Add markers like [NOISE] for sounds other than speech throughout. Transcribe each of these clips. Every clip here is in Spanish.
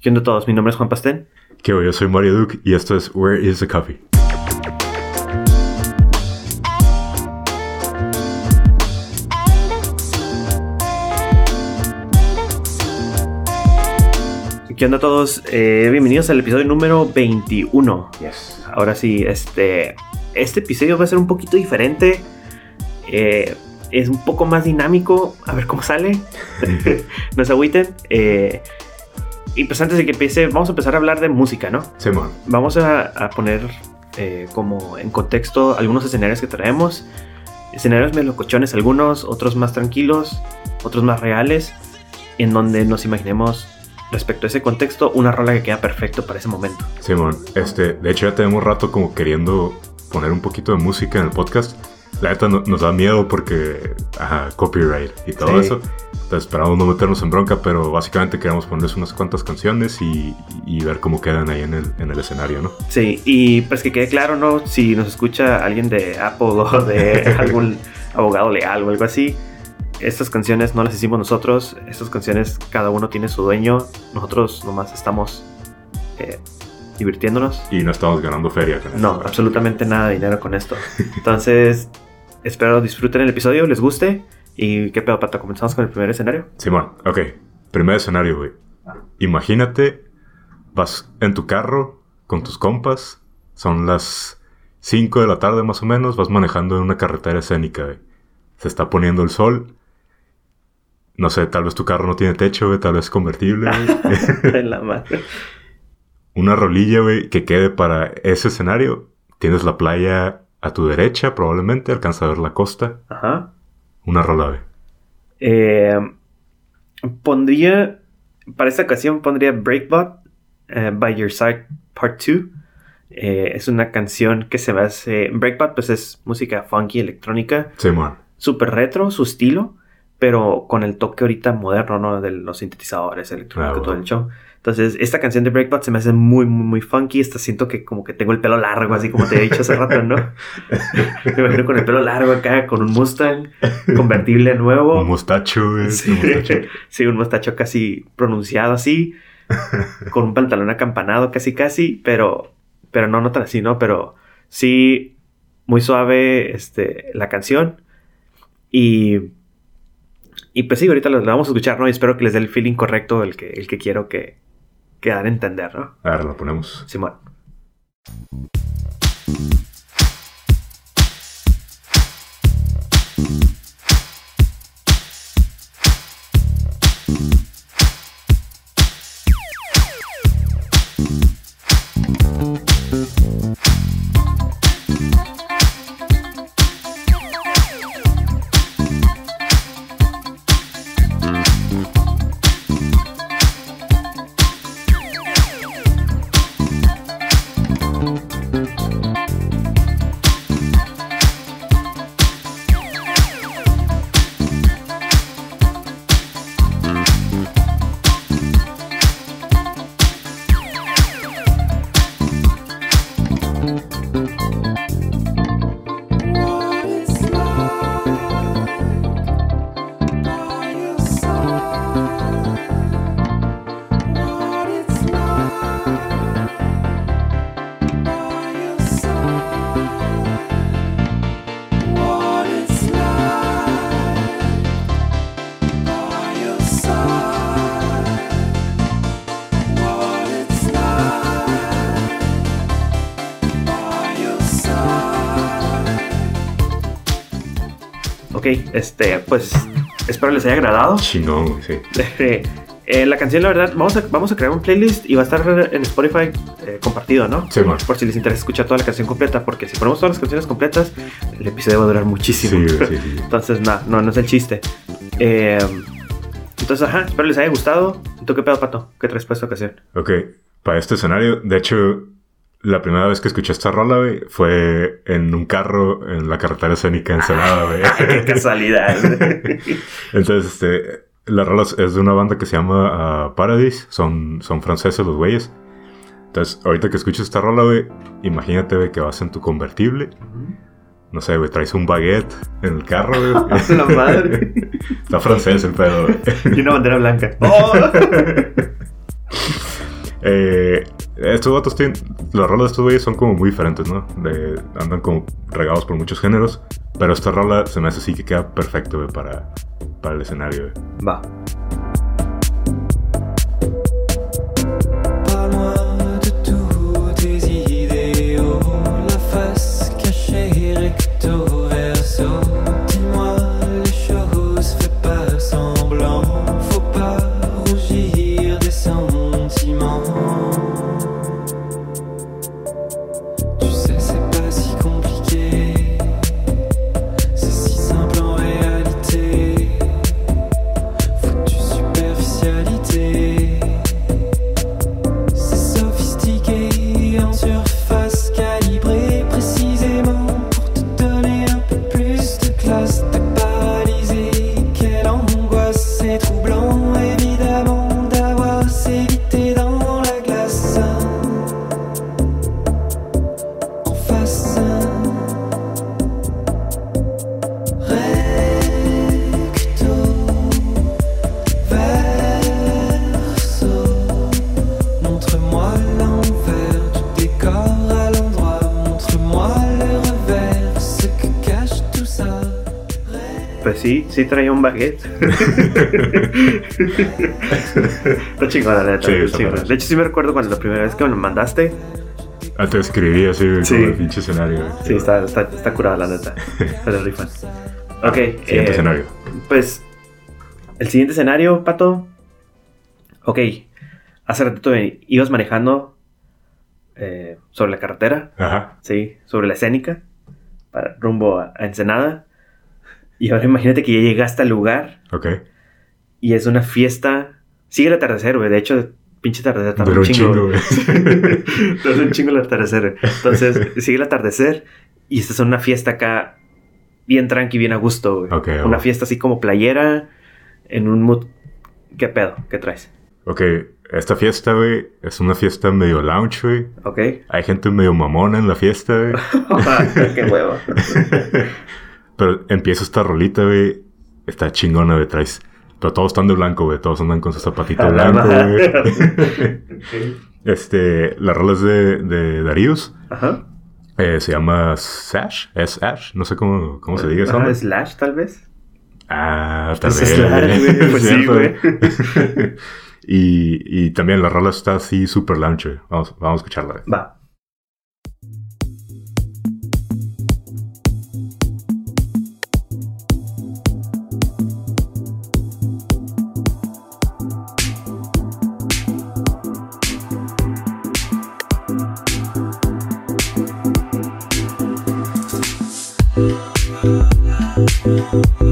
¿Qué onda a todos? Mi nombre es Juan Pastén. ¿Qué Yo soy Mario Duke y esto es Where is the Coffee? ¿Qué onda a todos? Eh, bienvenidos al episodio número 21. Yes. Ahora sí, este, este episodio va a ser un poquito diferente. Eh, es un poco más dinámico. A ver cómo sale. [LAUGHS] [LAUGHS] no se agüiten. Eh, y pues antes de que empiece, vamos a empezar a hablar de música, ¿no? Sí, man. Vamos a, a poner eh, como en contexto algunos escenarios que traemos. Escenarios melocochones algunos, otros más tranquilos, otros más reales, en donde nos imaginemos respecto a ese contexto una rola que queda perfecto para ese momento. Simón, este, de hecho ya tenemos rato como queriendo poner un poquito de música en el podcast. La neta no- nos da miedo porque, ajá, copyright y todo Sí. eso. Entonces esperamos no meternos en bronca, pero básicamente queremos ponerles unas cuantas canciones y, y ver cómo quedan ahí en el, en el escenario, ¿no? Sí, y pues que quede claro, ¿no? Si nos escucha alguien de Apple o de [LAUGHS] algún abogado legal o algo así, estas canciones no las hicimos nosotros. Estas canciones cada uno tiene su dueño. Nosotros nomás estamos eh, divirtiéndonos. Y no estamos ganando feria con No, absolutamente nada de dinero con esto. [LAUGHS] Entonces, espero disfruten el episodio, les guste. ¿Y qué pedo, Pato? ¿Comenzamos con el primer escenario? Simón, ok. Primer escenario, güey. Imagínate, vas en tu carro con tus compas, son las 5 de la tarde más o menos, vas manejando en una carretera escénica, güey. Se está poniendo el sol. No sé, tal vez tu carro no tiene techo, güey, tal vez es convertible, güey. [LAUGHS] En la madre. Una rolilla, güey, que quede para ese escenario. Tienes la playa a tu derecha, probablemente, alcanza a ver la costa. Ajá. Una rola, güey. Eh, pondría, para esta ocasión pondría Breakbot eh, By Your Side Part 2. Eh, es una canción que se hace... Breakbot pues es música funky, electrónica, Simón. súper retro, su estilo, pero con el toque ahorita moderno, ¿no? De los sintetizadores electrónicos, Ah, todo el show. Entonces, esta canción de Breakbot se me hace muy, muy, muy funky. Hasta siento que como que tengo el pelo largo, así como te he dicho hace rato, ¿no? [LAUGHS] me imagino con el pelo largo acá, con un Mustang convertible nuevo. Un mostacho, güey. Sí. un mostacho. [LAUGHS] Sí, un mostacho casi pronunciado así, [LAUGHS] con un pantalón acampanado casi casi, pero, pero no, no tan así, ¿no? Pero sí, muy suave este, la canción. Y, y pues sí, ahorita la vamos a escuchar, ¿no? Y espero que les dé el feeling correcto, el que, el que quiero que, que dan a entender, ¿no? A ver, la ponemos. Simón. Este, pues espero les haya agradado. Chingón, sí. Eh, la canción, la verdad, vamos a, vamos a crear un playlist y va a estar en Spotify eh, compartido, ¿no? Sí, man. Por si les interesa escuchar toda la canción completa, porque si ponemos todas las canciones completas, el episodio va a durar muchísimo. Sí, sí, sí. [LAUGHS] Entonces, no, no, no es el chiste. Eh, entonces, ajá, espero les haya gustado. ¿Tú qué pedo, Pato? ¿Qué traes para esta ocasión? Ok, para este escenario, de hecho, la primera vez que escuché esta rola, güey, fue en un carro en la carretera escénica en Ensenada, güey. [LAUGHS] ¡Qué casualidad! [LAUGHS] Entonces, este, la rola es de una banda que se llama ah, Paradise, son, son franceses los güeyes. Entonces, ahorita que escuches esta rola, güey, imagínate, güey, que vas en tu convertible. No sé, güey, traes un baguette en el carro, güey. [LAUGHS] La madre. Está francés el pedo, güey. y una bandera blanca. ¡Oh! Eh, estos vatos tienen. Las rolas de estos güeyes son como muy diferentes, ¿no? Andan como regados por muchos géneros. Pero esta rola se me hace así que queda perfecto, güey, para, para el escenario, güey. Va. Sí, sí traía un baguette. [LAUGHS] está chingona, la neta. Sí, está chingona. De hecho, sí me recuerdo cuando la primera vez que me lo mandaste. Ah, te escribí así, Sí. como el pinche escenario, güey. Sí, está, está, está curada, la neta. [LAUGHS] Se le rifan. Ok. Siguiente eh, escenario. Pues, el siguiente escenario, Pato. Ok. Hace ratito ibas manejando eh, sobre la carretera. Ajá. Sí, sobre la escénica. Para, rumbo a, a Ensenada. Y ahora imagínate que ya llegaste al lugar Ok. y es una fiesta. Sigue el atardecer, güey. De hecho, pinche atardecer tarda Duró un chingo. güey. [LAUGHS] Tarda un chingo el atardecer. Entonces, sigue el atardecer y esta es una fiesta acá bien tranqui, bien a gusto, güey. Ok, Una oh. fiesta así como playera, en un mood... ¿Qué pedo? ¿Qué traes? Ok, esta fiesta, güey, es una fiesta medio lounge, güey. ¿Ok? Hay gente medio mamona en la fiesta, güey. [LAUGHS] ¡Qué huevo! [LAUGHS] Pero empieza esta rolita, güey. Está chingona, güey. Traes. Pero todos están de blanco, güey. Todos andan con su zapatito A la blanco, güey. [LAUGHS] Este, la rola es de, de Darius. Ajá. Eh, se llama Sash. Es Ash. No sé cómo, cómo se diga eso. Ajá, Slash, tal vez. Ah, tal Es vez. Slash, güey. [LAUGHS] Pues sí, güey. [LAUGHS] y, y también la rola está así super lounge, güey. Vamos, vamos a escucharla, güey. Va. Thank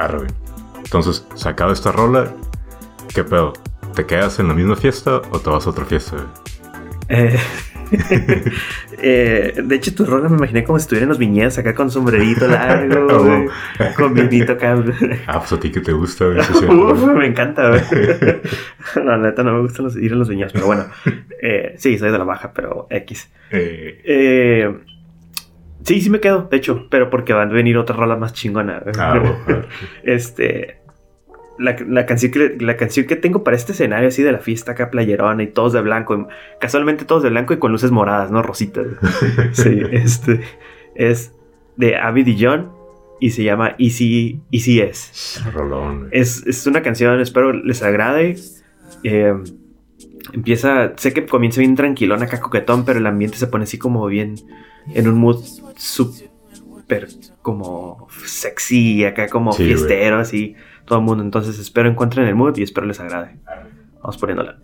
Arre. Entonces, sacado esta rola, ¿qué pedo? ¿Te quedas en la misma fiesta o te vas a otra fiesta? Eh, [LAUGHS] eh, de hecho, tu rola me imaginé como si estuviera en los viñedos acá con sombrerito largo, [LAUGHS] güey, con vinito acá. Ah, pues a ti que te gusta, güey. Uf, me encanta, güey. [LAUGHS] No, la neta no me gusta los- ir a los viñedos, pero bueno. Eh, sí, soy de la baja, pero X. Eh, Eh, sí, sí me quedo, de hecho, pero porque van a venir otras rolas más chingonas. güey. ah, güey. [LAUGHS] Este. La, la canción que, la canción que tengo para este escenario así de la fiesta acá playerona y todos de blanco. casualmente todos de blanco y con luces moradas, ¿no? Rositas. [LAUGHS] Sí, este. Es de Abby Dijon y se llama Easy, Easy S. Rolón. Es, es una canción, espero les agrade. Eh, empieza, sé que comienza bien tranquilón acá coquetón, pero el ambiente se pone así como bien en un mood súper como sexy, acá como Sí, fiestero, así todo el mundo. Entonces espero encuentren el mood y espero les agrade. Vamos poniéndola.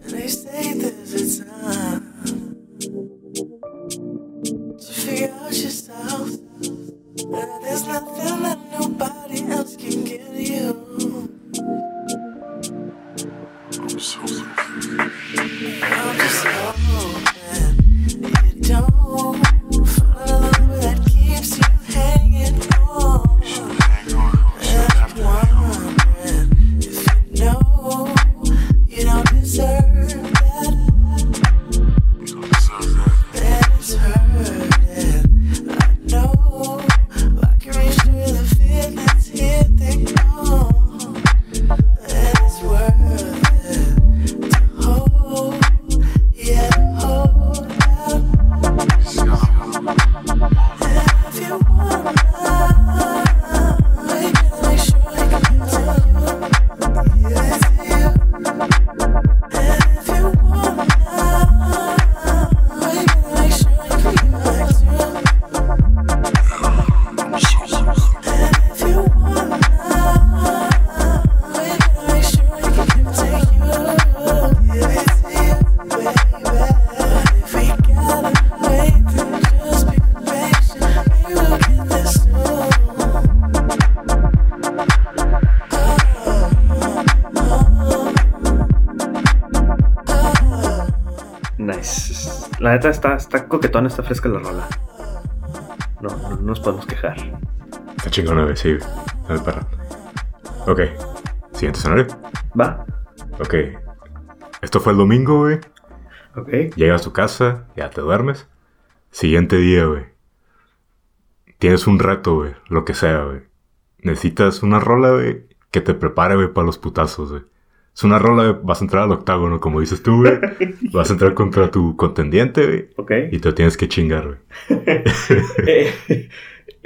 Neta está, está coquetona, está fresca la rola. No, no, no nos podemos quejar. Está chingona, güey. Sí, güey. Perra. Ok. Siguiente escenario. ¿Va? Ok. Esto fue el domingo, güey. Ok. Llegas a tu casa, ya te duermes. Siguiente día, güey. Tienes un reto, güey. Lo que sea, güey. Necesitas una rola, güey, que te prepare, güey, para los putazos, güey. Es una rola, de, vas a entrar al octágono, como dices tú, güey. [LAUGHS] Vas a entrar contra tu contendiente, güey. Ok. Y te tienes que chingar, güey. [LAUGHS]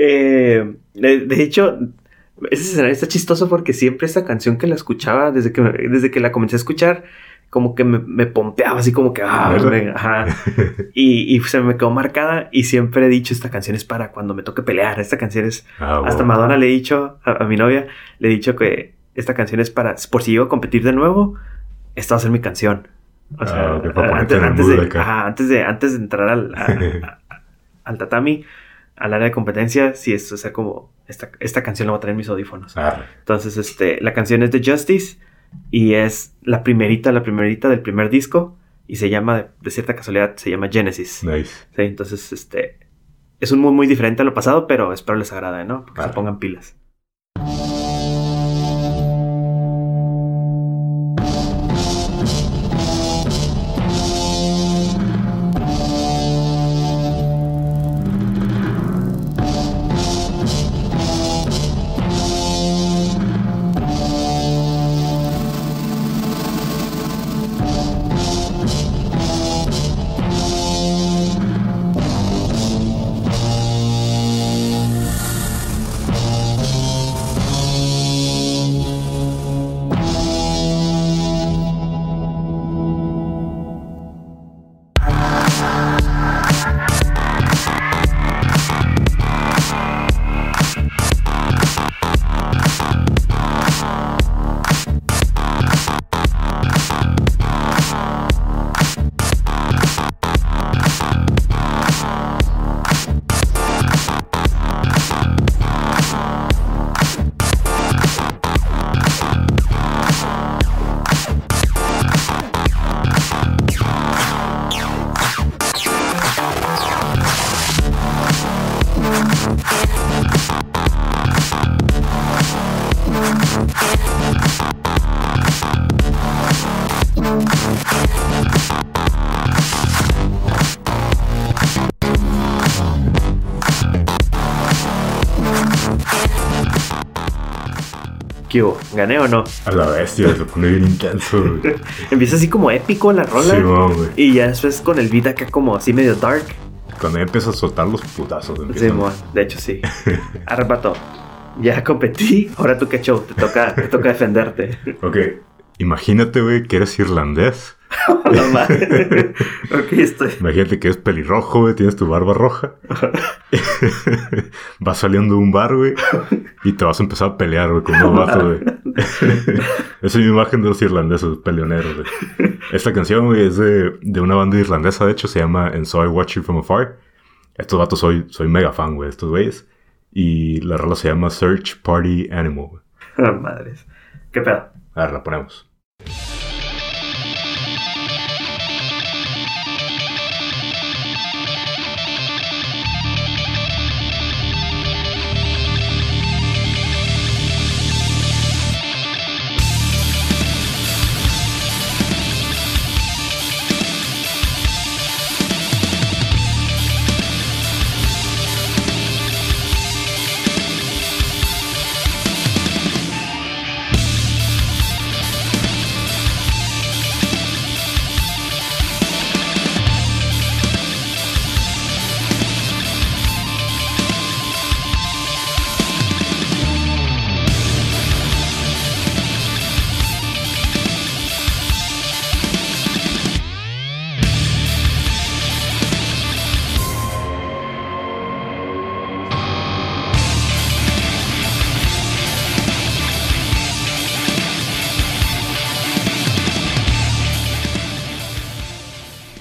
Eh, eh, de, hecho, ese escenario está chistoso porque siempre esta canción que la escuchaba, desde que, desde que la comencé a escuchar, como que me, me pompeaba, así como que, ah, venga, ajá. [LAUGHS] Y, y se me quedó marcada y siempre he dicho, esta canción es para cuando me toque pelear, esta canción es... Ah, Hasta. Madonna le he dicho, a, a mi novia, le he dicho que esta canción es para, por si llego a competir de nuevo, esta va a ser mi canción. O sea, Ah, para antes, de, ajá, antes de antes de entrar al, a- [LAUGHS] a- al tatami, al área de competencia, sí es, o sea, como esta, esta canción la voy a traer en mis audífonos. Arre. Entonces, este, la canción es de Justice y es la primerita, la primerita del primer disco y se llama, de, cierta casualidad, se llama Genesis. Nice. Sí, entonces, este, es un muy, muy diferente a lo pasado, pero espero les agrade, ¿no? Que se pongan pilas. ¿Gané o no? A la bestia, se pone bien intenso, güey. [LAUGHS] Empieza así como épico la rola. Simón, güey. y ya después con el beat acá como así medio dark. Cuando ya empiezas a soltar los putazos. Simón, de hecho sí. [LAUGHS] Arrebato. Ya competí, ahora tú qué show, te toca, te toca defenderte. Ok. Imagínate, güey, que eres irlandés. [LAUGHS] [LAUGHS] Ok, estoy. Imagínate que eres pelirrojo, güey, tienes tu barba roja. [LAUGHS] vas saliendo de un bar, güey, y te vas a empezar a pelear, güey, con unos vatos, güey. Esa es mi imagen de los irlandeses, peleoneros, güey. Esta canción, güey, es de, de una banda irlandesa, de hecho, se llama And So I Watch You From Afar. Estos vatos soy, soy mega fan, güey, de estos güeyes. Y la rola se llama Search Party Animal, güey. Madres. ¿Qué pedo? A ver, la ponemos.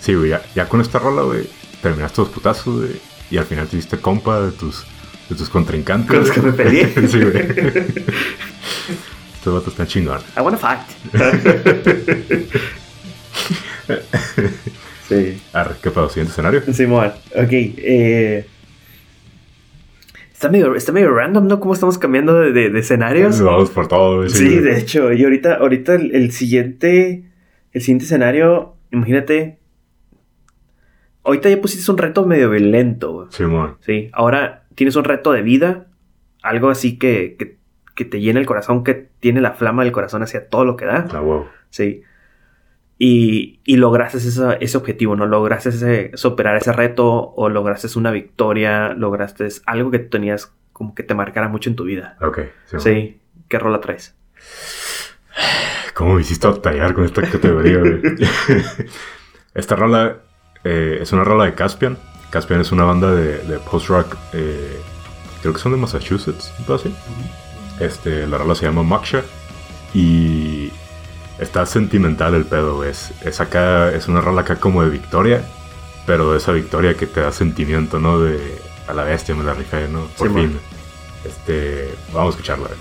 Sí, güey, ya, ya con esta rola, güey, terminaste los putazos, güey, y al final te diste compa de tus, de tus contrincantes. Con los que me peleé. [LAUGHS] sí, güey. Estos vatos están chingón. I wanna fight. [LAUGHS] sí. Arre, ¿qué pedo? ¿Siguiente escenario? Simón, ok. Eh, está, medio, está medio random, ¿no? ¿Cómo estamos cambiando de, de- de escenarios? Vamos por todo. Sí, de hecho. Y ahorita, ahorita el, el siguiente. El siguiente escenario, imagínate. Ahorita ya pusiste un reto medio violento, güey. Simón. Sí. Ahora tienes un reto de vida. Algo así que, que, que te llena el corazón, que tiene la flama del corazón hacia todo lo que da. Ah, wow. Sí. Y, y lograste esa- ese objetivo, ¿no? Lograste ese- superar ese reto o lograste una victoria, lograste algo que tenías como que te marcara mucho en tu vida. Ok. Simón. Sí. ¿Qué rola traes? ¿Cómo me hiciste batallar con esta categoría, güey? [LAUGHS] esta rola eh, es una rola de Caspian. Caspian es una banda de, de post-rock, eh, creo que son de Massachusetts, ¿no así? Este, la rola se llama Moksha y está sentimental el pedo. Es, es acá, es una rola acá como de victoria, pero de esa victoria que te da sentimiento, ¿no? De a la bestia me la rifé, ¿no? Por Sí, fin. man. Este, vamos a escucharla. güey.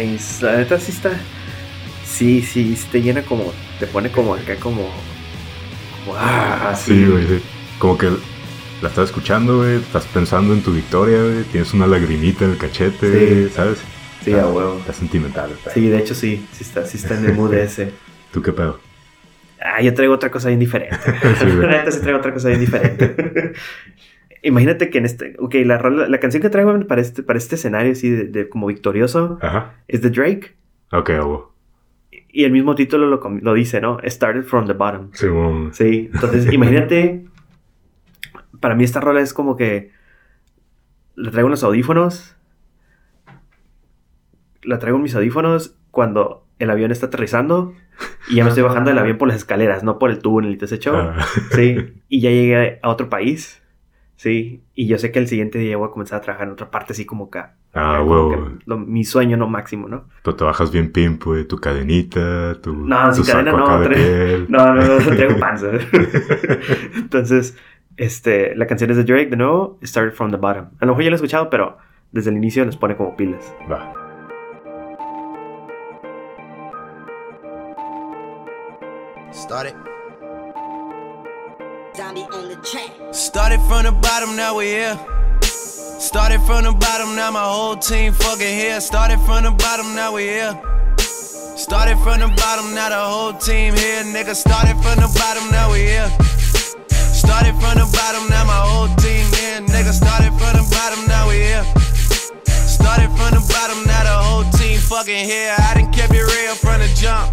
Nice. La neta sí está. Sí, sí, sí te llena como. Te pone como acá como. como, ah, Sí, güey, sí. Como que la estás escuchando, güey, estás pensando en tu victoria, güey, tienes una lagrimita en el cachete, Sí. ¿sabes? Sí, a huevo. Está sentimental. Sí, de hecho sí. Sí está, sí está en el mood ese. [LAUGHS] ¿Tú qué pedo? Ah, yo traigo otra cosa bien diferente. [LAUGHS] Sí. La neta sí traigo otra cosa bien diferente. [LAUGHS] Imagínate que en este... Ok, la, canción que traigo para este, para este escenario así de, de como victorioso Ajá. es de Drake. Ok, huevo. Y el mismo título lo, lo dice, ¿no? Started from the bottom. Simón. Sí, entonces [LAUGHS] imagínate, para mí esta rola es como que le traigo unos audífonos, la traigo en mis audífonos cuando el avión está aterrizando y ya me estoy bajando del avión por las escaleras, no por el túnel y todo ese show. Ah, Sí, [LAUGHS] y ya llegué a otro país, sí, y yo sé que el siguiente día voy a comenzar a trabajar en otra parte así como ah, como huevo. que güey. lo- mi sueño no máximo, ¿no? Pero te bajas bien pimp, güey. Tu cadenita, tu, No, tu sin cadena no, acá piel. [LAUGHS] No, no, no, [LAUGHS] traigo panza. [LAUGHS] Entonces, este, la canción es de Drake, de nuevo, Started from the Bottom. A lo mejor ya lo he escuchado, pero desde el inicio les pone como pilas. Va. Started. Zombie on the track. Started from the bottom, now we here. Started from the bottom, now my whole team fucking here. Started from the bottom, now we here. Started from the bottom, now the whole team here. Nigga, started from the bottom, now we here. Started from the bottom, now my whole team here. Nigga, started from the bottom, now we here. Started from the bottom, now the whole team fucking here. I done kept it real from the jump.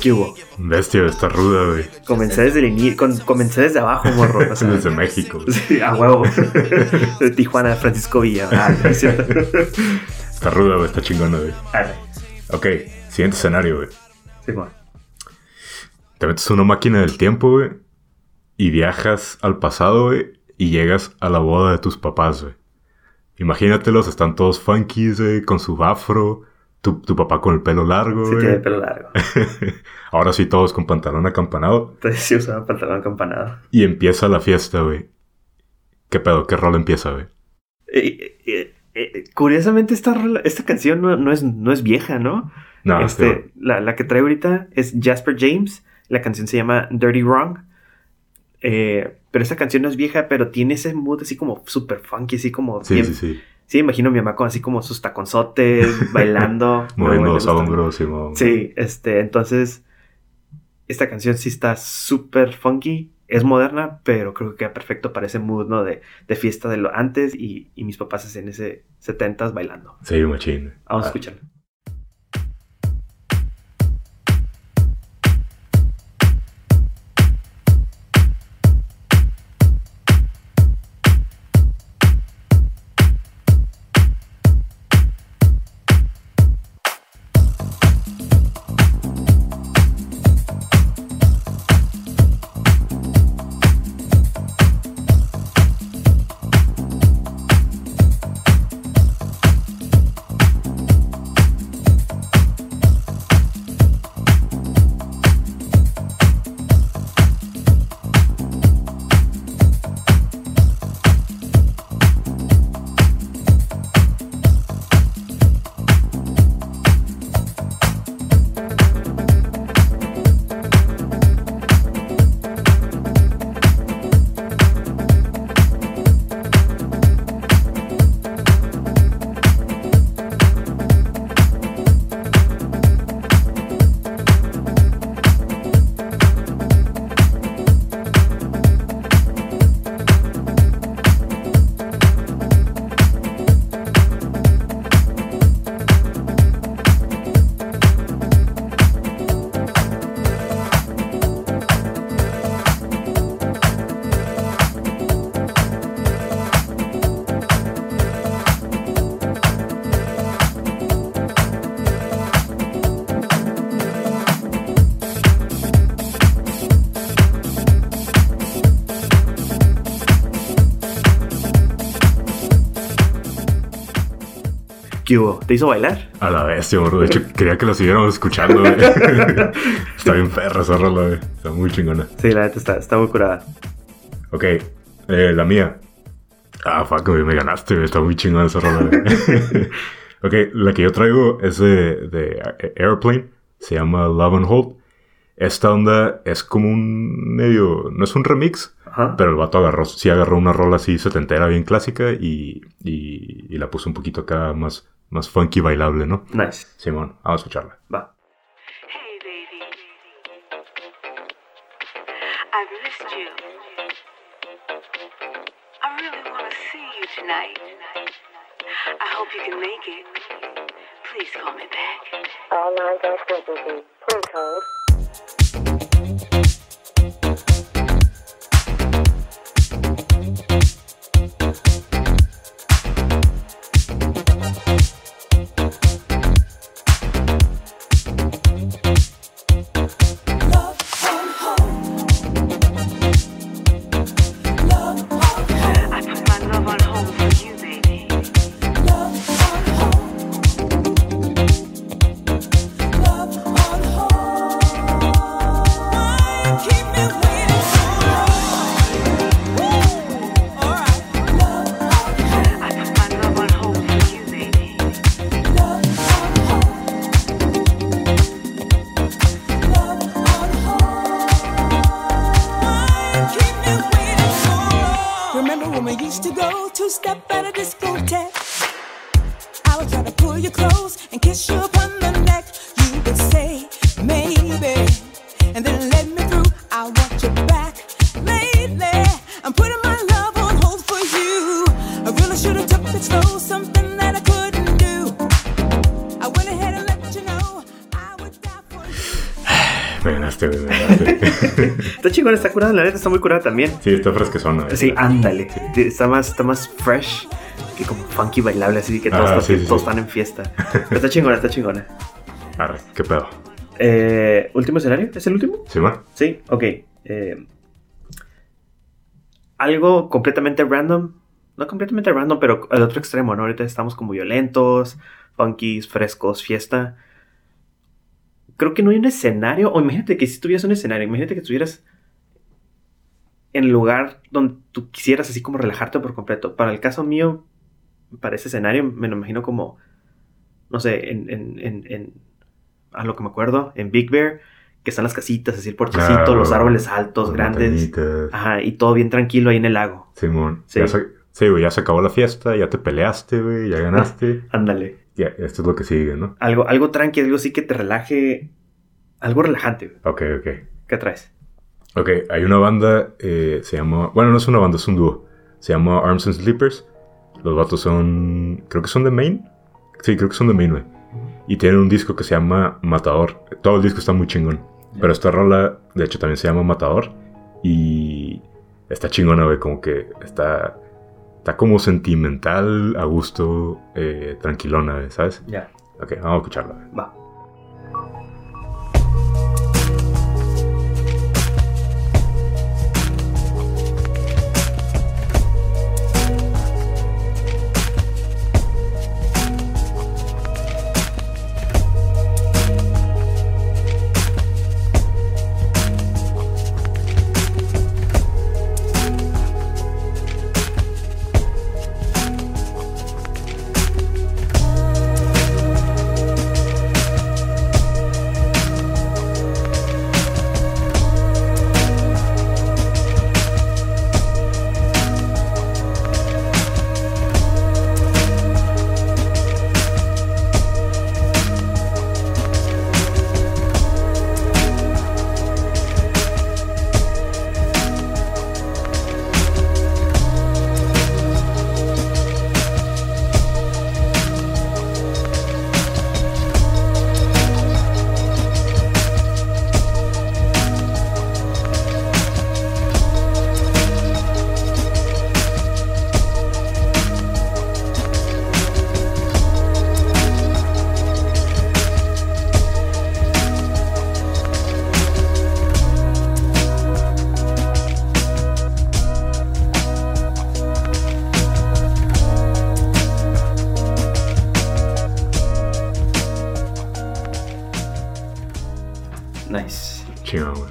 ¿Qué hubo? Bestia, está ruda, güey. Comencé desde el inicio, con- comencé desde abajo, morro. o sea, [LAUGHS] Desde México. güey. sí, a huevo. [LAUGHS] De Tijuana, Francisco Villa. Ah, es. Está ruda, güey. Está chingona, güey. Arre. Ok, siguiente escenario, güey. Sí, bueno. Te metes una máquina del tiempo, güey. Y viajas al pasado, güey. Y llegas a la boda de tus papás, güey. Imagínatelos, están todos funkies, güey, con su afro. Tu, tu papá con el pelo largo, Sí güey. tiene pelo largo. [LAUGHS] Ahora sí, todos con pantalón acampanado. Entonces sí usaba pantalón acampanado. Y empieza la fiesta, güey. ¿Qué pedo? ¿Qué rol empieza, güey? Eh, eh, eh, curiosamente, esta, rola- esta canción no, no es, no es vieja, ¿no? No, este, la, la que traigo ahorita es Jasper James. La canción se llama Dirty Wrong. Pero esta canción no es vieja, pero tiene ese mood así como super funky, así como... sí, bien- sí, sí. Sí, imagino a mi mamá con así como sus taconzotes, [LAUGHS] bailando. Moviendo hombros, Simón. Sí, este, entonces... Esta canción sí está súper funky. Es moderna, pero creo que queda perfecto para ese mood, ¿no? De, de fiesta de lo antes y, y mis papás en ese 70s bailando. Sí, machín. Vamos a Ah, escucharlo. ¿Qué hubo? ¿Te hizo bailar? A la bestia, bro. De hecho, quería que la siguiéramos escuchando, güey. [LAUGHS] está bien perra esa rola, güey. Está muy chingona. Sí, la neta está, está muy curada. Ok, eh, la mía. Ah, fuck, güey, me ganaste, güey. Está muy chingona esa rola, güey. [LAUGHS] ok, la que yo traigo es de, de Airplane. Se llama Love and Hold. Esta onda es como un medio... No es un remix, Ajá. pero el vato agarró... Sí agarró una rola así setentera, bien clásica. Y, y, y la puso un poquito acá más, más funky, bailable, ¿no? Nice. Simón, vamos a escucharla. Va. Hey, baby. I've missed you. I really want to see you tonight. I hope you can make it. Please call me back. All lines are busy. Please hold. Está curada. La neta está muy curada también. sí, está fresquezona. güey. Sí, ándale. Está más, está más fresh que como funky bailable, así que todos, Ah, sí, todos están en fiesta. Pero [LAUGHS] está chingona, está chingona. Arre, ¿qué pedo? Eh, ¿Último escenario? ¿Es el último? ¿Sí, man? Sí, ok. Eh, algo completamente random. No completamente random, pero al otro extremo, ¿no? Ahorita estamos como violentos, funkies, frescos, fiesta. Creo que no hay un escenario. O imagínate que si tuvieras un escenario, imagínate que estuvieras en el lugar donde tú quisieras así como relajarte por completo. Para el caso mío, para ese escenario, me lo imagino como, no sé, en, en, en, en- a lo que me acuerdo, en Big Bear, que están las casitas, así el porchecito, Claro. los árboles altos, grandes. Ajá, y todo bien tranquilo ahí en el lago. Simón. Sí. Ya se, sí, güey, ya se acabó la fiesta, ya te peleaste, güey, ya ganaste. [LAUGHS] Ándale. ya, esto es lo que sigue, ¿no? Algo, algo tranqui, algo así que te relaje. Algo relajante. güey. Ok, ok. ¿Qué traes? Ok, hay una banda, eh, se llama... Bueno, no es una banda, es un dúo. Se llama Arms and Sleepers. Los vatos son... Creo que son de Maine. Sí, creo que son de Maine, güey. Y tienen un disco que se llama Matador. Todo el disco está muy chingón. Pero esta rola, de hecho, también se llama Matador. Y está chingona, güey. Como que está... Está como sentimental, a gusto, eh, tranquilona, ¿sabes? Ya. Ok, vamos a escucharla. Va.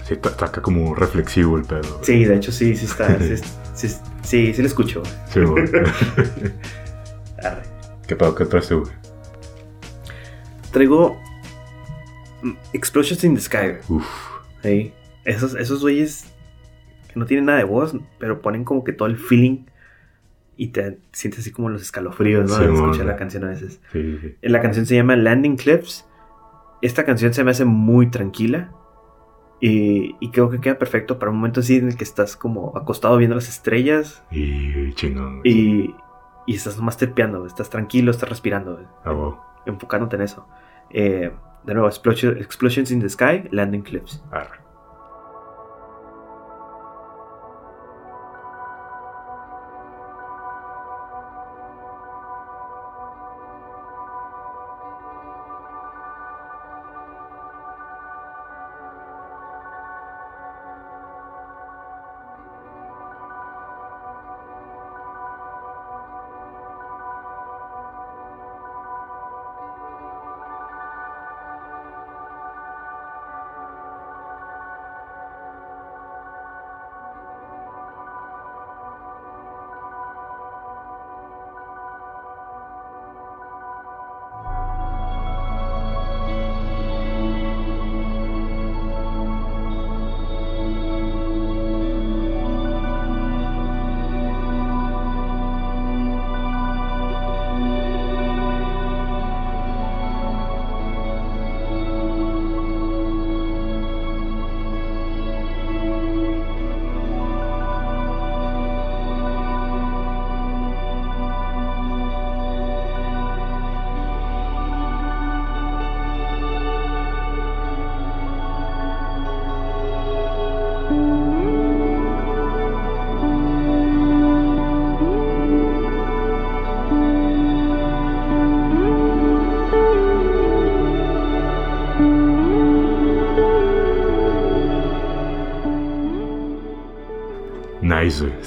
Sí, está, acá como reflexivo el pedo. güey. Sí, de hecho sí, sí está. sí, [LAUGHS] sí, sí, sí lo escucho. Sí, güey. [LAUGHS] Arre. ¿Qué pedo? ¿Qué traes tú, güey? Traigo Explosions in the Sky. Uf. Sí. Esos, esos güeyes que no tienen nada de voz, pero ponen como que todo el feeling y te sientes así como los escalofríos, ¿no? Sí, escuchar la canción a veces. Sí, sí. La canción se llama Landing Clips. Esta canción se me hace muy tranquila. Y, y creo que queda perfecto para un momento así en el que estás como acostado viendo las estrellas Y chingón. y, y estás nomás tripeando, güey. estás tranquilo, estás respirando, güey, Ah, wow. enfocándote en eso. Eh, de nuevo, Explosion- Explosions in the Sky, Landing Clips.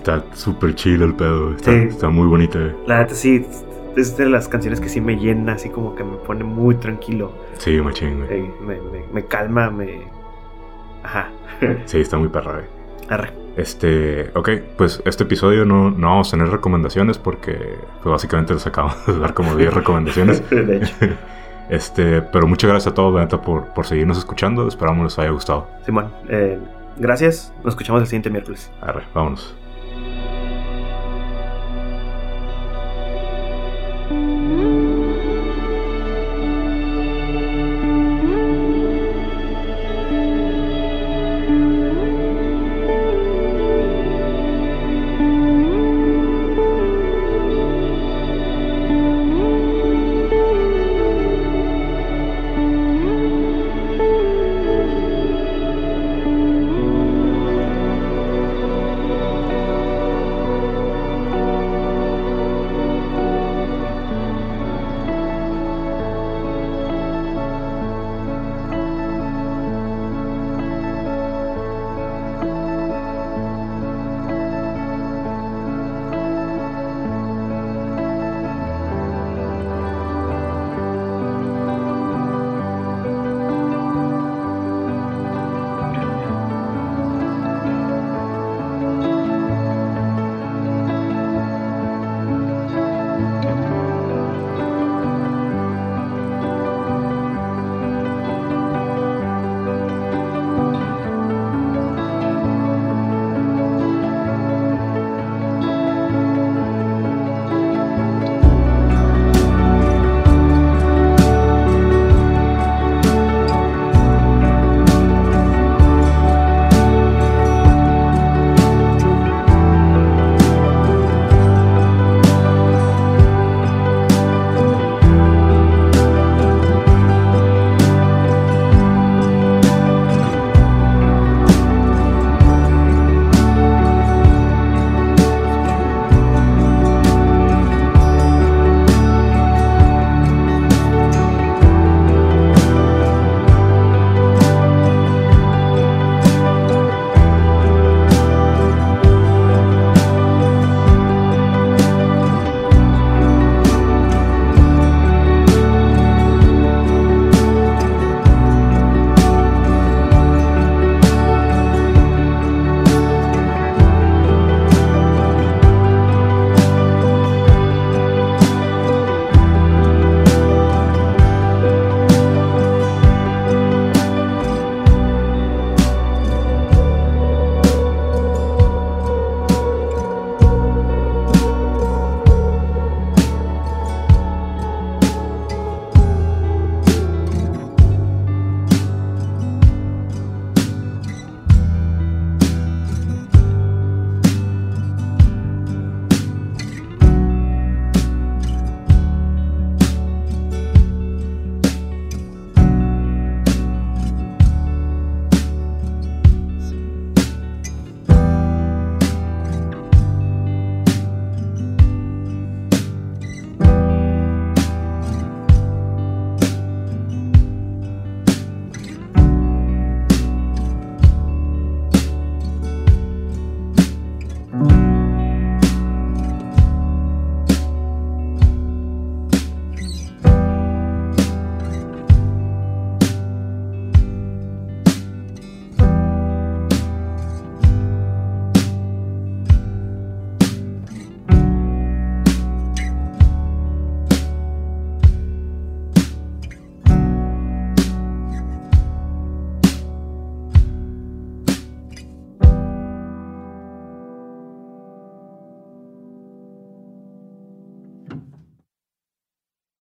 Está súper chill el pedo. Está, Sí. está muy bonita. La neta sí, es de las canciones que sí me llena, así como que me pone muy tranquilo. Sí, machín, güey. Eh, me, me- me calma, me... Ajá. [LAUGHS] Sí, está muy perra, güey. Arre. Este, ok, pues este episodio no, no vamos a tener recomendaciones porque pues, básicamente les acabamos de dar como 10 recomendaciones. [LAUGHS] De hecho. [LAUGHS] Este, pero muchas gracias a todos, la neta, por, por seguirnos escuchando. Esperamos les haya gustado. Simón, eh, gracias. Nos escuchamos el siguiente miércoles. Arre, vámonos.